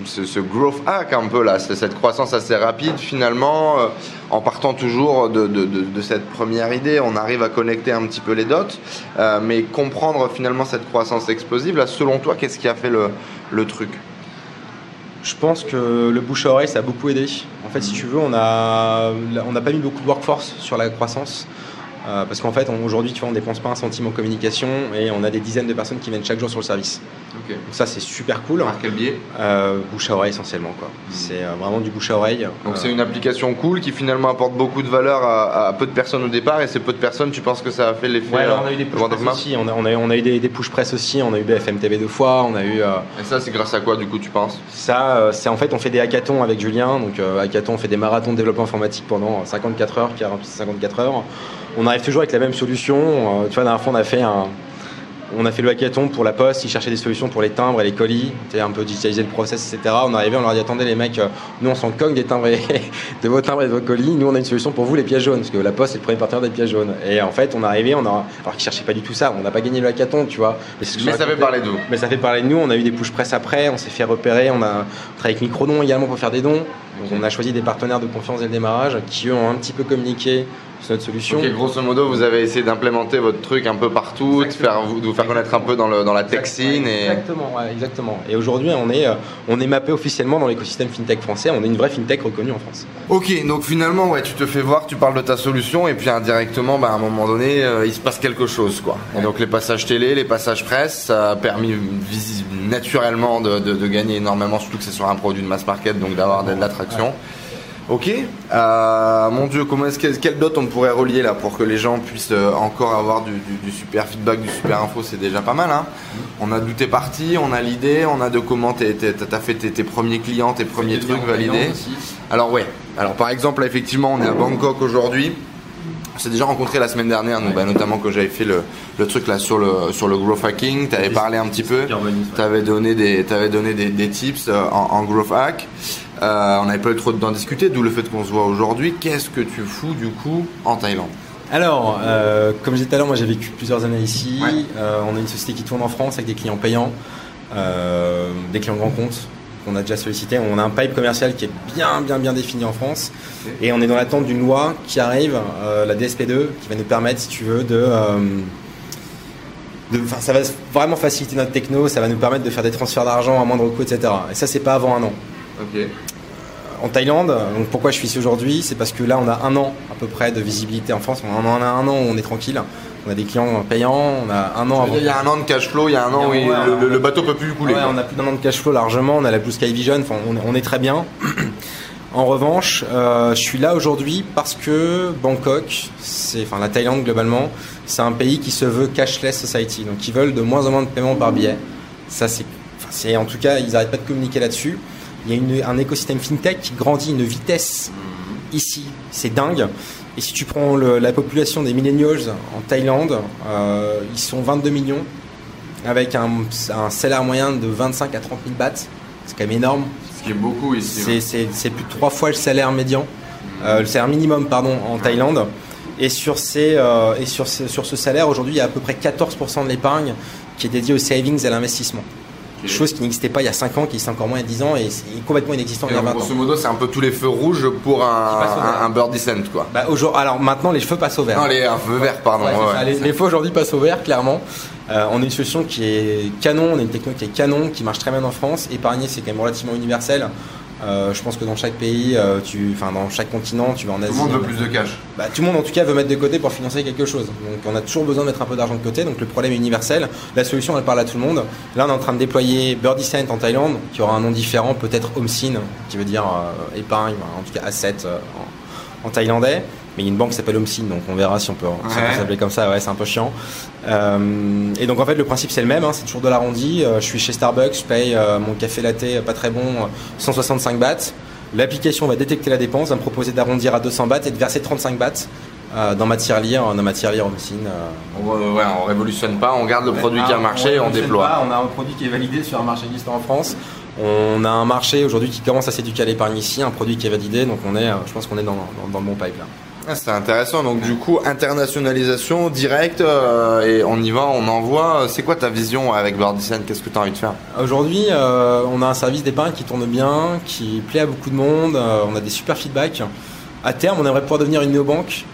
ce, growth hack un peu là, cette croissance assez rapide finalement, euh, en partant toujours de, de, de, cette première idée, on arrive à connecter un petit peu les dots, euh, mais comprendre finalement cette croissance explosive, là selon toi, qu'est-ce qui a fait le, le truc? Je pense que le bouche à oreille, ça a beaucoup aidé. En fait, si tu veux, on n'a pas mis beaucoup de workforce sur la croissance. Euh, parce qu'en fait, aujourd'hui, tu vois, on dépense pas un centime en communication et on a des dizaines de personnes qui viennent chaque jour sur le service. Donc ça, c'est super cool. Par quel biais? Euh, Bouche à oreille essentiellement. quoi. Hmm. C'est euh, vraiment du bouche à oreille. Donc c'est une application cool qui finalement apporte beaucoup de valeur à, peu de personnes au départ et ces peu de personnes, tu penses que ça a fait l'effet Ouais, on a eu des push press aussi. On a, on, a, on a, eu des, push press aussi. On a eu BFM TV deux fois. On a eu. Et ça, c'est grâce à quoi du coup, tu penses? Ça, c'est en fait, on fait des hackathons avec Julien. Donc hackathon, on fait des marathons de développement informatique pendant 54 heures, 54 heures on arrive toujours avec la même solution. Euh, tu vois, la dernière fois, on a fait un, on a fait le hackathon pour la poste, ils cherchaient des solutions pour les timbres et les colis, un peu digitaliser le process, etc. On arrivait, on leur dit attendez les mecs, euh, nous on s'en cogne des timbres et de vos timbres et de vos colis, nous on a une solution pour vous les pièces jaunes, parce que la poste est le premier partenaire des pièces jaunes. Et en fait on est arrivé, on a, alors qu'ils cherchaient pas du tout ça, on n'a pas gagné le hackathon, tu vois. Mais, ça fait parler de nous. Mais ça fait parler de nous, on a eu des push press après, on s'est fait repérer, on a travaillé avec Microdon également pour faire des dons. on a choisi des partenaires de confiance dès le démarrage qui eux ont un petit peu communiqué c'est notre solution. Ok, grosso modo, vous avez essayé d'implémenter votre truc un peu partout, de, faire, de vous faire connaître un peu dans, le, dans la tech scene. Et... Exactement, ouais, exactement. Et aujourd'hui, on est, euh, on est mappé officiellement dans l'écosystème fintech français. On est une vraie fintech reconnue en France. Ok, donc finalement, ouais, tu te fais voir, tu parles de ta solution, et puis indirectement, bah, à un moment donné, euh, il se passe quelque chose. Quoi. Et donc les passages télé, les passages presse, ça a permis naturellement de, de- de gagner énormément, surtout que c'est sur un produit de mass market, donc d'avoir de l'attraction. Ok. Euh, mon Dieu, comment est-ce que quelle dot on pourrait relier là pour que les gens puissent euh, encore avoir du, du- du super feedback, du super info, c'est déjà pas mal. Hein on a d'où t'es parti, on a l'idée, on a de comment t'es- t'es- t'as fait tes, tes premiers clients, tes premiers trucs validés. Alors ouais. Alors par exemple, là, effectivement, on est à Bangkok aujourd'hui. On s'est déjà rencontré la semaine dernière, nous, bah, notamment quand j'avais fait le, le truc là sur le sur le growth hacking. T'avais parlé un petit peu. T'avais donné des donné des, des tips euh, en, en growth hack. Euh, on n'avait pas eu trop d'en discuter, d'où le fait qu'on se voit aujourd'hui. Qu'est-ce que tu fous du coup en Thaïlande? Alors, euh, comme je disais tout à l'heure, moi j'ai vécu plusieurs années ici. Ouais. Euh, on a une société qui tourne en France avec des clients payants, des clients grands comptes qu'on a déjà sollicité. On a un pipe commercial qui est bien, bien, bien défini en France. Et on est dans l'attente d'une loi qui arrive, euh, la DSP2, qui va nous permettre, si tu veux, de. euh, de- ça va vraiment faciliter notre techno, ça va nous permettre de faire des transferts d'argent à moindre coût, etc. Et ça, c'est pas avant un an. Ok. En Thaïlande, donc pourquoi je suis ici aujourd'hui C'est parce que là, on a un an à peu près de visibilité en France. On en a un an où on est tranquille. On a des clients payants, on a un an avant. Il y a un an de cash flow, il y a un an où le, le- le bateau peut plus couler. Ouais, on a plus d'un an de cash flow largement, on a la Blue Sky Vision, enfin, on, on est très bien. en revanche, euh, je suis là aujourd'hui parce que Bangkok, c'est, enfin la Thaïlande globalement, c'est un pays qui se veut cashless society, donc ils veulent de moins en moins de paiements par billet. Ça c'est, enfin, en tout cas, ils n'arrêtent pas de communiquer là-dessus. Il y a une- un écosystème fintech qui grandit à une vitesse ici, c'est dingue. Et si tu prends le- la population des millennials en Thaïlande, euh, ils sont 22 millions avec un, un salaire moyen de 25 à 30 000 bahts. C'est quand même énorme. Ce qui est beaucoup ici. C'est- plus de trois fois le salaire médian, euh, le salaire minimum pardon en Thaïlande. Et sur ces euh, et sur ce, sur ce salaire aujourd'hui, il y a à peu près 14% de l'épargne qui est dédiée aux savings et à l'investissement. Chose qui n'existait pas il y a 5 ans, qui est encore moins il y a 10 ans et c'est complètement inexistant Et il y a donc, 20 ans. grosso modo, c'est un peu tous les feux rouges pour un, un, un bird descent, quoi. Bah, aujourd'hui- alors maintenant les cheveux passent au vert. Non, les un feu vert, pardon. Ouais, ouais, c'est ça. ouais. Les, les feux aujourd'hui passent au vert, clairement. Euh, on a une solution qui est canon, on a une techno qui est canon, qui marche très bien en France. Épargner, c'est quand même relativement universel. Euh, je pense que dans chaque pays, euh, tu, enfin dans chaque continent, tu vas en Asie. Tout le monde veut plus de cash. Bah, tout le monde en tout cas veut mettre de côté pour financer quelque chose. Donc on a toujours besoin de mettre un peu d'argent de côté. Donc le problème est universel. La solution elle parle à tout le monde. Là on est en train de déployer Birdie Cent en Thaïlande, qui aura un nom différent, peut-être Homsin, qui veut dire euh, épargne, en tout cas asset euh, en, en thaïlandais. Mais il y a une banque qui s'appelle Homsin, donc on verra si on peut, Ouais. s'appeler comme ça. Ouais, c'est un peu chiant. Euh, et donc en fait le principe c'est le même, hein, c'est toujours de l'arrondi. Euh, je suis chez Starbucks, je paye euh, mon café latte pas très bon, euh, 165 bahts. L'application va détecter la dépense, va me proposer d'arrondir à 200 bahts et de verser 35 bahts euh, dans ma tirelire, dans ma tirelire Homsin. euh, On, ouais, on révolutionne pas, on garde le produit qui a marché et on déploie. pas. On a un produit qui est validé sur un marché existant en France. On a un marché aujourd'hui qui commence à s'éduquer à l'épargne ici, un produit qui est validé, donc on est, je pense qu'on est dans, dans, dans le bon pipe là. Ah, c'est intéressant. Donc du coup, internationalisation directe euh, et on y va, on envoie. C'est quoi ta vision avec Birdicent Qu'est-ce que tu as envie de faire? Aujourd'hui, euh, on a un service d'épargne qui tourne bien, qui plaît à beaucoup de monde, euh, on a des super feedbacks. À terme, on aimerait pouvoir devenir une néobanque,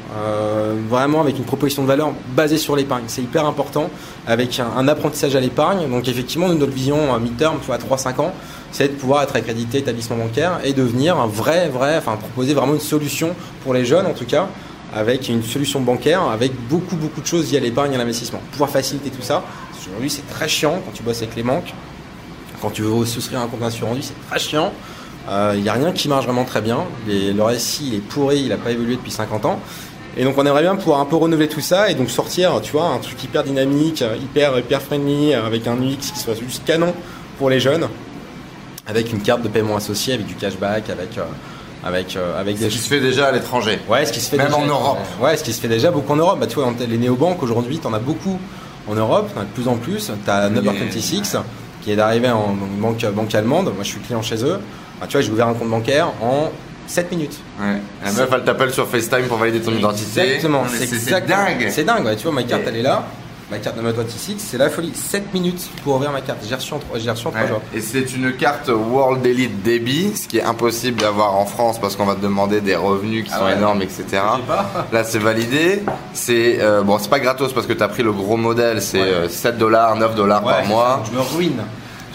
vraiment avec une proposition de valeur basée sur l'épargne. C'est hyper important, avec un, apprentissage à l'épargne. Donc effectivement, nous, notre vision mi-terme, à 3-5 ans, c'est de pouvoir être accrédité établissement bancaire et devenir un vrai, vrai, enfin proposer vraiment une solution pour les jeunes en tout cas, avec une solution bancaire, avec beaucoup, beaucoup de choses liées à l'épargne et à l'investissement. Pouvoir faciliter tout ça. Parce qu'Aujourd'hui, c'est très chiant quand tu bosses avec les banques. Quand tu veux souscrire un compte assurant c'est très chiant. Il n'y a rien qui marche vraiment très bien. Le RSI, il est pourri, il n'a pas évolué depuis 50 ans. Et donc on aimerait bien pouvoir un peu renouveler tout ça et donc sortir, tu vois, un truc hyper dynamique, hyper, hyper friendly, avec un UX qui soit juste canon pour les jeunes, avec une carte de paiement associée, avec du cashback, avec, euh, avec, euh, avec Ce des qui se fait déjà à l'étranger. Ouais, ce qui se fait Même déjà, en Europe. Ouais, ce qui se fait déjà beaucoup en Europe. Bah, tu vois, les néobanques aujourd'hui, t'en as beaucoup en Europe, t'en as de plus en plus. T'as Mais- Number26 qui est d'arriver en banque, banque allemande. Moi, je suis client chez eux. Bah, tu vois, j'ai ouvert un compte bancaire en 7 minutes. Ouais. La meuf, elle t'appelle sur FaceTime pour valider ton identité. Exactement, c'est dingue. C'est dingue, ouais. tu vois, ma carte elle est là. Ma carte de mode T6, c'est la folie. 7 minutes pour ouvrir ma carte. J'ai reçu en 3, j'ai reçu en 3 jours. Et c'est une carte World Elite Debit, ce qui est impossible d'avoir en France parce qu'on va te demander des revenus qui Ah sont ouais. énormes, etc. Là, c'est validé. C'est euh, bon, c'est pas gratos parce que tu as pris le gros modèle, c'est Ouais. euh, 7 dollars, 9 dollars par mois. Je me ruine.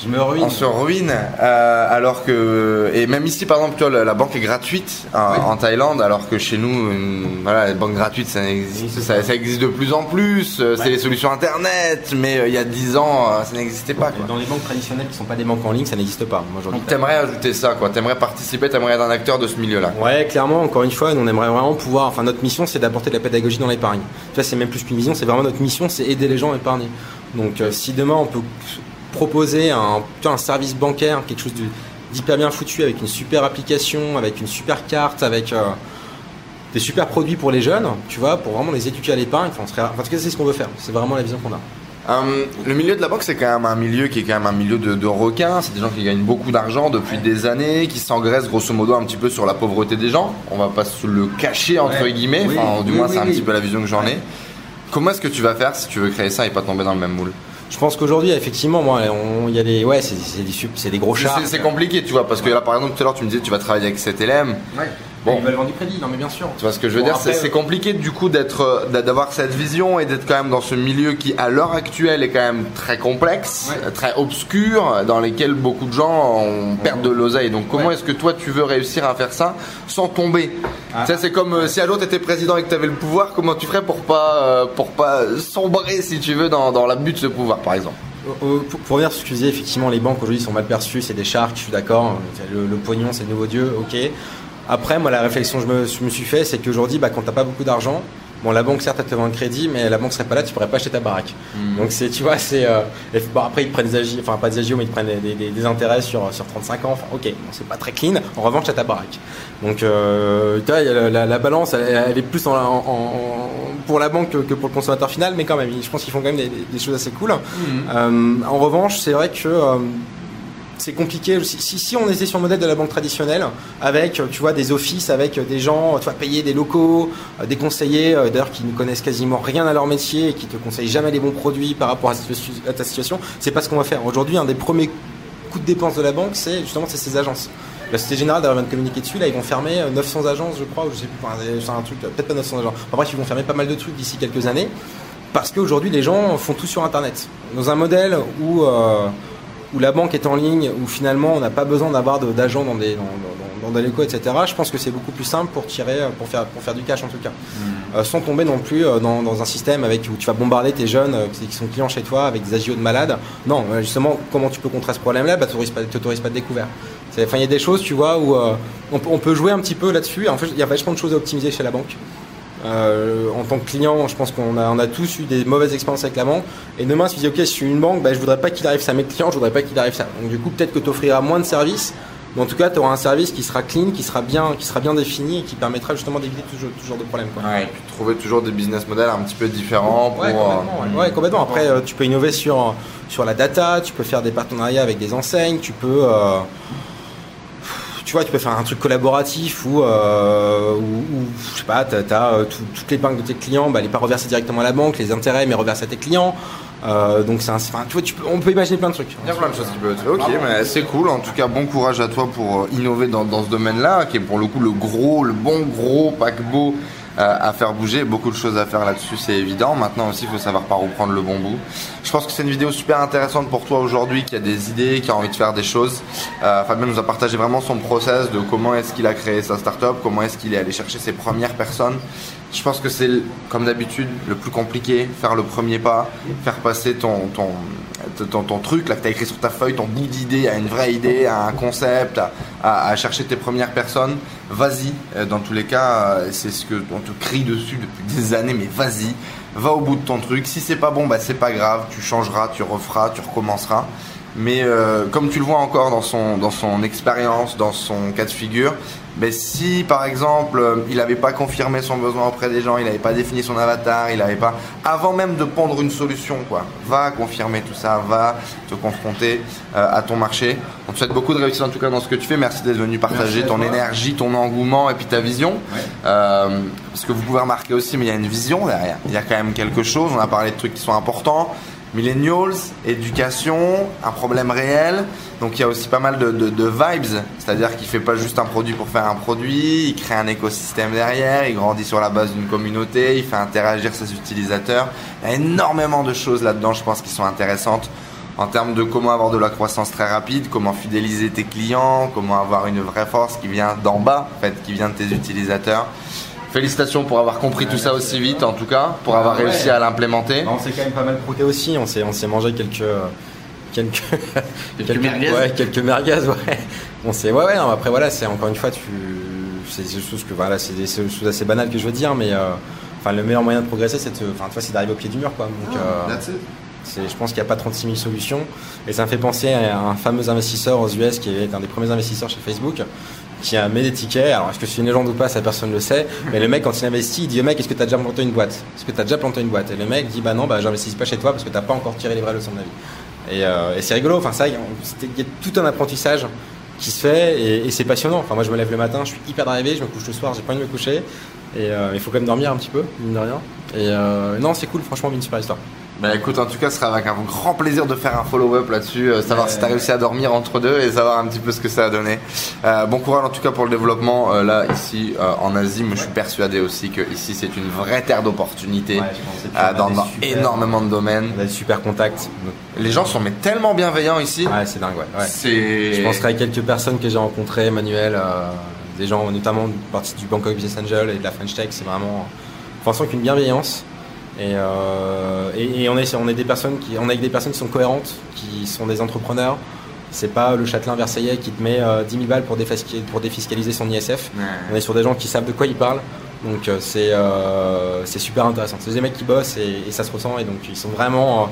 Je me ruine. On se ruine, euh, alors que et même ici par exemple, tu vois, la, la banque est gratuite en, Ouais. en Thaïlande, alors que chez nous, une- voilà, les banques gratuites, ça existe, ça, ça existe de plus en plus. euh, C'est les solutions internet, mais euh, il y a 10 ans, ça n'existait pas. Quoi. Dans les banques traditionnelles qui sont pas des banques en ligne, ça n'existe pas. Moi. Donc t'aimerais ajouter ça, quoi. T'aimerais participer, t'aimerais être un acteur de ce milieu-là. Ouais, clairement, encore une fois, nous, on aimerait vraiment pouvoir. Enfin, notre mission, c'est d'apporter de la pédagogie dans l'épargne. Tu vois, c'est même plus qu'une vision, c'est vraiment notre mission, c'est aider les gens à épargner. Donc, euh, si demain on peut proposer un, un service bancaire, quelque chose d'hyper bien foutu, avec une super application, avec une super carte, avec euh, des super produits pour les jeunes, tu vois, pour vraiment les éduquer à l'épargne, enfin, serait- en tout cas, c'est ce qu'on veut faire. C'est vraiment la vision qu'on a. Euh, le milieu de la banque, c'est quand même un milieu qui est quand même un milieu de, de requins. C'est des gens qui gagnent beaucoup d'argent depuis des années, qui s'engraissent grosso modo un petit peu sur la pauvreté des gens. On va pas se le cacher entre Ouais. guillemets. Oui, Enfin, du oui, moins, oui, c'est un petit peu la vision que j'en ai. Comment est-ce que tu vas faire si tu veux créer ça et pas tomber dans le même moule? Je pense qu'aujourd'hui, effectivement, moi, on- il y a des, ouais, c'est des, sup- c'est des gros chars. C'est compliqué, tu vois, parce que là, par exemple, tout à l'heure, tu me disais, tu vas travailler avec 7LM. Bon. Bon. Ils veulent vendre du crédit, non mais bien sûr. Tu vois ce que je veux Bon, dire après, C'est c'est compliqué du coup d'être, euh, d'a- d'avoir cette vision et d'être quand même dans ce milieu qui, à l'heure actuelle, est quand même très complexe, Ouais. euh, très obscur, dans lesquels beaucoup de gens ont, perdent de l'oseille. Donc, comment Ouais. est-ce que toi tu veux réussir à faire ça sans tomber? Ah. Ça, c'est comme euh, si à l'autre t'étais président et que t'avais le pouvoir, comment tu ferais pour pas, euh, pour pas sombrer, si tu veux, dans, dans l'abus de ce pouvoir, par exemple? Euh, Pour, pour revenir sur ce que tu disais, effectivement, les banques aujourd'hui sont mal perçues, c'est des sharks, je suis d'accord. Le, le pognon, c'est le nouveau dieu, ok. Après, moi, la réflexion que je me, je me suis fait, c'est qu'aujourd'hui, bah, quand t'as pas beaucoup d'argent, bon, la banque, certes, elle te vend un crédit, mais la banque serait pas là, tu pourrais pas acheter ta baraque. Donc, c'est, tu vois, c'est. euh, bon, après, ils prennent des agios, enfin, pas des agios, mais ils prennent des, des- des- des intérêts sur, sur 35 ans. Enfin, ok, bon, c'est pas très clean. En revanche, t'as ta baraque. Donc, euh, tu vois, la, la- la balance, elle, elle est plus en, en- en- pour la banque que, que pour le consommateur final, mais quand même, je pense qu'ils font quand même des, des choses assez cool. Euh, en revanche, c'est vrai que c'est compliqué. Si, on était sur le modèle de la banque traditionnelle, avec tu vois des offices, avec des gens, tu vois payer des locaux, euh, des conseillers euh, d'ailleurs qui ne connaissent quasiment rien à leur métier et qui te conseillent jamais les bons produits par rapport à, ta situation, c'est pas ce qu'on va faire. Aujourd'hui, un des premiers coûts de dépense de la banque, c'est justement ces agences. La Société Générale d'ailleurs vient de communiquer dessus. Là, ils vont fermer euh, 900 agences, je crois, ou je sais plus. un truc, euh, peut-être pas 900 agences. En bref, ils vont fermer pas mal de trucs d'ici quelques années parce qu'aujourd'hui, les gens font tout sur Internet. Dans un modèle où euh, où la banque est en ligne, où finalement on n'a pas besoin d'avoir d'agents dans des dans, dans, dans des locaux, etc. Je pense que c'est beaucoup plus simple pour tirer, pour faire pour faire du cash en tout cas, Euh, sans tomber non plus euh, dans, dans un système avec où tu vas bombarder tes jeunes euh, qui qui sont clients chez toi avec des agios de malades. Non, justement, comment tu peux contrer ce problème-là? Bah, tu n'autorises pas, pas de découvert. Enfin, il y a des choses, tu vois, où euh, on, peut- on peut jouer un petit peu là-dessus. En fait, il y a vachement de choses à optimiser chez la banque. Euh, en tant que client, je pense qu'on a, on a tous eu des mauvaises expériences avec la banque. Et demain, si tu dis, OK, je suis une banque, bah, je voudrais pas qu'il arrive ça à mes clients, je voudrais pas qu'il arrive ça. Donc, du coup, peut-être que tu offriras moins de services, mais en tout cas, tu auras un service qui sera clean, qui sera bien, qui sera bien défini et qui permettra justement d'éviter ce genre de problème. Quoi. Et puis trouver toujours des business models un petit peu différents pour. Ouais, complètement. euh, ouais. Ouais, complètement. Après, euh, tu peux innover sur, sur la data, tu peux faire des partenariats avec des enseignes, tu peux. Tu vois, tu peux faire un truc collaboratif où, euh, où, où, je sais pas, euh, tout- toutes les banques de tes clients, bah, les pas reverser directement à la banque, les intérêts, mais reverser à tes clients. Euh, donc, c'est un, enfin, tu vois, tu peux, on peut imaginer plein de trucs. Il y a plein de choses qui peuvent être faites. Ok, mais c'est cool. En tout cas, bon courage à toi pour euh, innover dans, dans ce domaine-là, qui est pour le coup le gros, le bon gros paquebot à faire bouger. Beaucoup de choses à faire là-dessus, c'est évident. Maintenant aussi, il faut savoir par où prendre le bon bout. Je pense que c'est une vidéo super intéressante pour toi aujourd'hui, qui a des idées, qui a envie de faire des choses. Euh, Fabien nous a partagé vraiment son process de comment est-ce qu'il a créé sa startup, comment est-ce qu'il est allé chercher ses premières personnes. Je pense que c'est, comme d'habitude, le plus compliqué, faire le premier pas, faire passer ton, ton, ton truc là que tu as écrit sur ta feuille, ton bout d'idée à une vraie idée, à un concept, à chercher tes premières personnes. Vas-y, Euh, dans tous les cas, euh, c'est ce que on te crie dessus depuis des années, mais vas-y, va au bout de ton truc. Si c'est pas bon, bah c'est pas grave, tu changeras, tu referas, tu recommenceras. Mais euh, comme tu le vois encore dans son, dans son expérience, dans son cas de figure, mais si par exemple euh, il n'avait pas confirmé son besoin auprès des gens, il n'avait pas défini son avatar, il n'avait pas, avant même de pondre une solution, quoi, va confirmer tout ça, va te confronter euh, à ton marché. On te souhaite beaucoup de réussite en tout cas dans ce que tu fais. Merci d'être venu partager ton énergie, ton engouement et puis ta vision. Euh, parce que vous pouvez remarquer aussi, mais il y a une vision derrière. Il y a quand même quelque chose. On a parlé de trucs qui sont importants. Millennials, éducation, un problème réel. Donc il y a aussi pas mal de, vibes, c'est-à-dire qu'il fait pas juste un produit pour faire un produit, il crée un écosystème derrière, il grandit sur la base d'une communauté, il fait interagir ses utilisateurs. Il y a énormément de choses là-dedans, je pense, qui sont intéressantes en termes de comment avoir de la croissance très rapide, comment fidéliser tes clients, comment avoir une vraie force qui vient d'en bas, en fait, qui vient de tes utilisateurs. Félicitations pour avoir compris tout ça aussi vite, en tout cas, pour avoir réussi à l'implémenter. On s'est quand même pas mal prouté aussi. On s'est, on s'est mangé quelques, quelques, quelques, merguez. Ouais, quelques merguez, ouais. On s'est, ouais, ouais. après voilà, c'est encore une fois, tu, c'est des choses que voilà, c'est des choses assez banales que je veux dire, mais euh, enfin, le meilleur moyen de progresser, c'est, enfin, c'est d'arriver au pied du mur, quoi. Donc, euh, c'est, je pense qu'il n'y a pas 36 000 solutions. Et ça me fait penser à un fameux investisseur aux US qui est un des premiers investisseurs chez Facebook qui a mis des tickets. Alors, est-ce que c'est une légende ou pas, ça personne ne le sait. Mais le mec, quand il investit, il dit mec, est-ce que tu as déjà planté une boîte? Est-ce que tu as déjà planté une boîte? Et le mec dit, bah non, bah j'investis pas chez toi parce que tu n'as pas encore tiré les vraies leçons de la vie. Et, euh, et c'est rigolo, enfin, ça, il y a tout un apprentissage qui se fait et, c'est passionnant. Enfin, moi, je me lève le matin, je suis hyper drivé, je me couche le soir, j'ai pas envie de me coucher. Et euh, il faut quand même dormir un petit peu, mine de rien. Et euh, non, c'est cool, franchement, une super histoire. Bah écoute, en tout cas, ce sera avec un grand plaisir de faire un follow-up là-dessus, euh, savoir si tu as réussi à dormir entre deux et savoir un petit peu ce que ça a donné. Euh, bon courage en tout cas pour le développement euh, là, ici en Asie. mais je suis persuadé aussi que ici c'est une vraie terre d'opportunités dans, énormément de domaines. On a des super contacts. Les gens sont mais tellement bienveillants ici. Ouais, c'est dingue, ouais. Je penserai à quelques personnes que j'ai rencontrées, Emmanuel, des gens notamment partie du Bangkok Business Angel et de la French Tech, c'est vraiment. Enfin, qu'une bienveillance. Euh, et, on, est, on, est des personnes qui, on est avec des personnes qui sont cohérentes, qui sont des entrepreneurs. C'est pas le châtelain versaillais qui te met 10 euh, 000 balles pour, pour défiscaliser son ISF. On est sur des gens qui savent de quoi ils parlent. Donc euh, c'est super intéressant. C'est des mecs qui bossent et, ça se ressent. Et donc ils sont vraiment,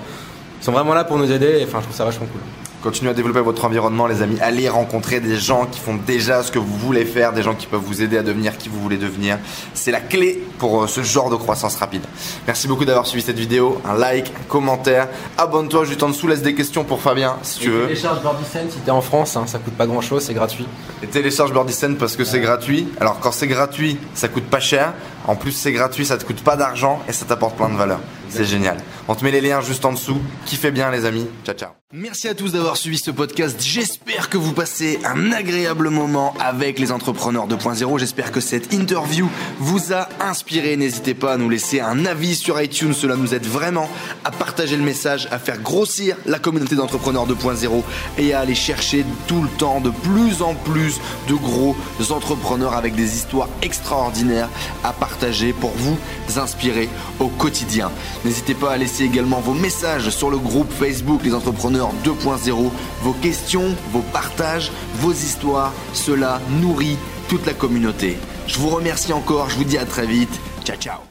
ils sont vraiment là pour nous aider. enfin, je trouve ça vachement cool. Continuez à développer votre environnement, les amis. Allez rencontrer des gens qui font déjà ce que vous voulez faire, des gens qui peuvent vous aider à devenir qui vous voulez devenir. C'est la clé pour euh, ce genre de croissance rapide. Merci beaucoup d'avoir suivi cette vidéo. Un like, un commentaire. Abonne-toi juste en dessous, laisse des questions pour Fabien si tu veux. Télécharge Birdicent si t'es en France, hein, ça coûte pas grand chose, c'est gratuit. Et télécharge Birdicent parce que c'est gratuit. Alors quand c'est gratuit, ça coûte pas cher. En plus, c'est gratuit, ça te coûte pas d'argent et ça t'apporte plein de valeur. C'est génial. On te met les liens juste en dessous. Kiffez bien, les amis. Ciao, ciao. Merci à tous d'avoir suivi ce podcast. J'espère que vous passez un agréable moment avec les entrepreneurs 2.0. J'espère que cette interview vous a inspiré. N'hésitez pas à nous laisser un avis sur iTunes. Cela nous aide vraiment à partager le message, à faire grossir la communauté d'entrepreneurs 2.0 et à aller chercher tout le temps de plus en plus de gros entrepreneurs avec des histoires extraordinaires à partager pour vous inspirer au quotidien. N'hésitez pas à laisser également vos messages sur le groupe Facebook Les Entrepreneurs 2.0. Vos questions, vos partages, vos histoires, cela nourrit toute la communauté. Je vous remercie encore, je vous dis à très vite. Ciao ciao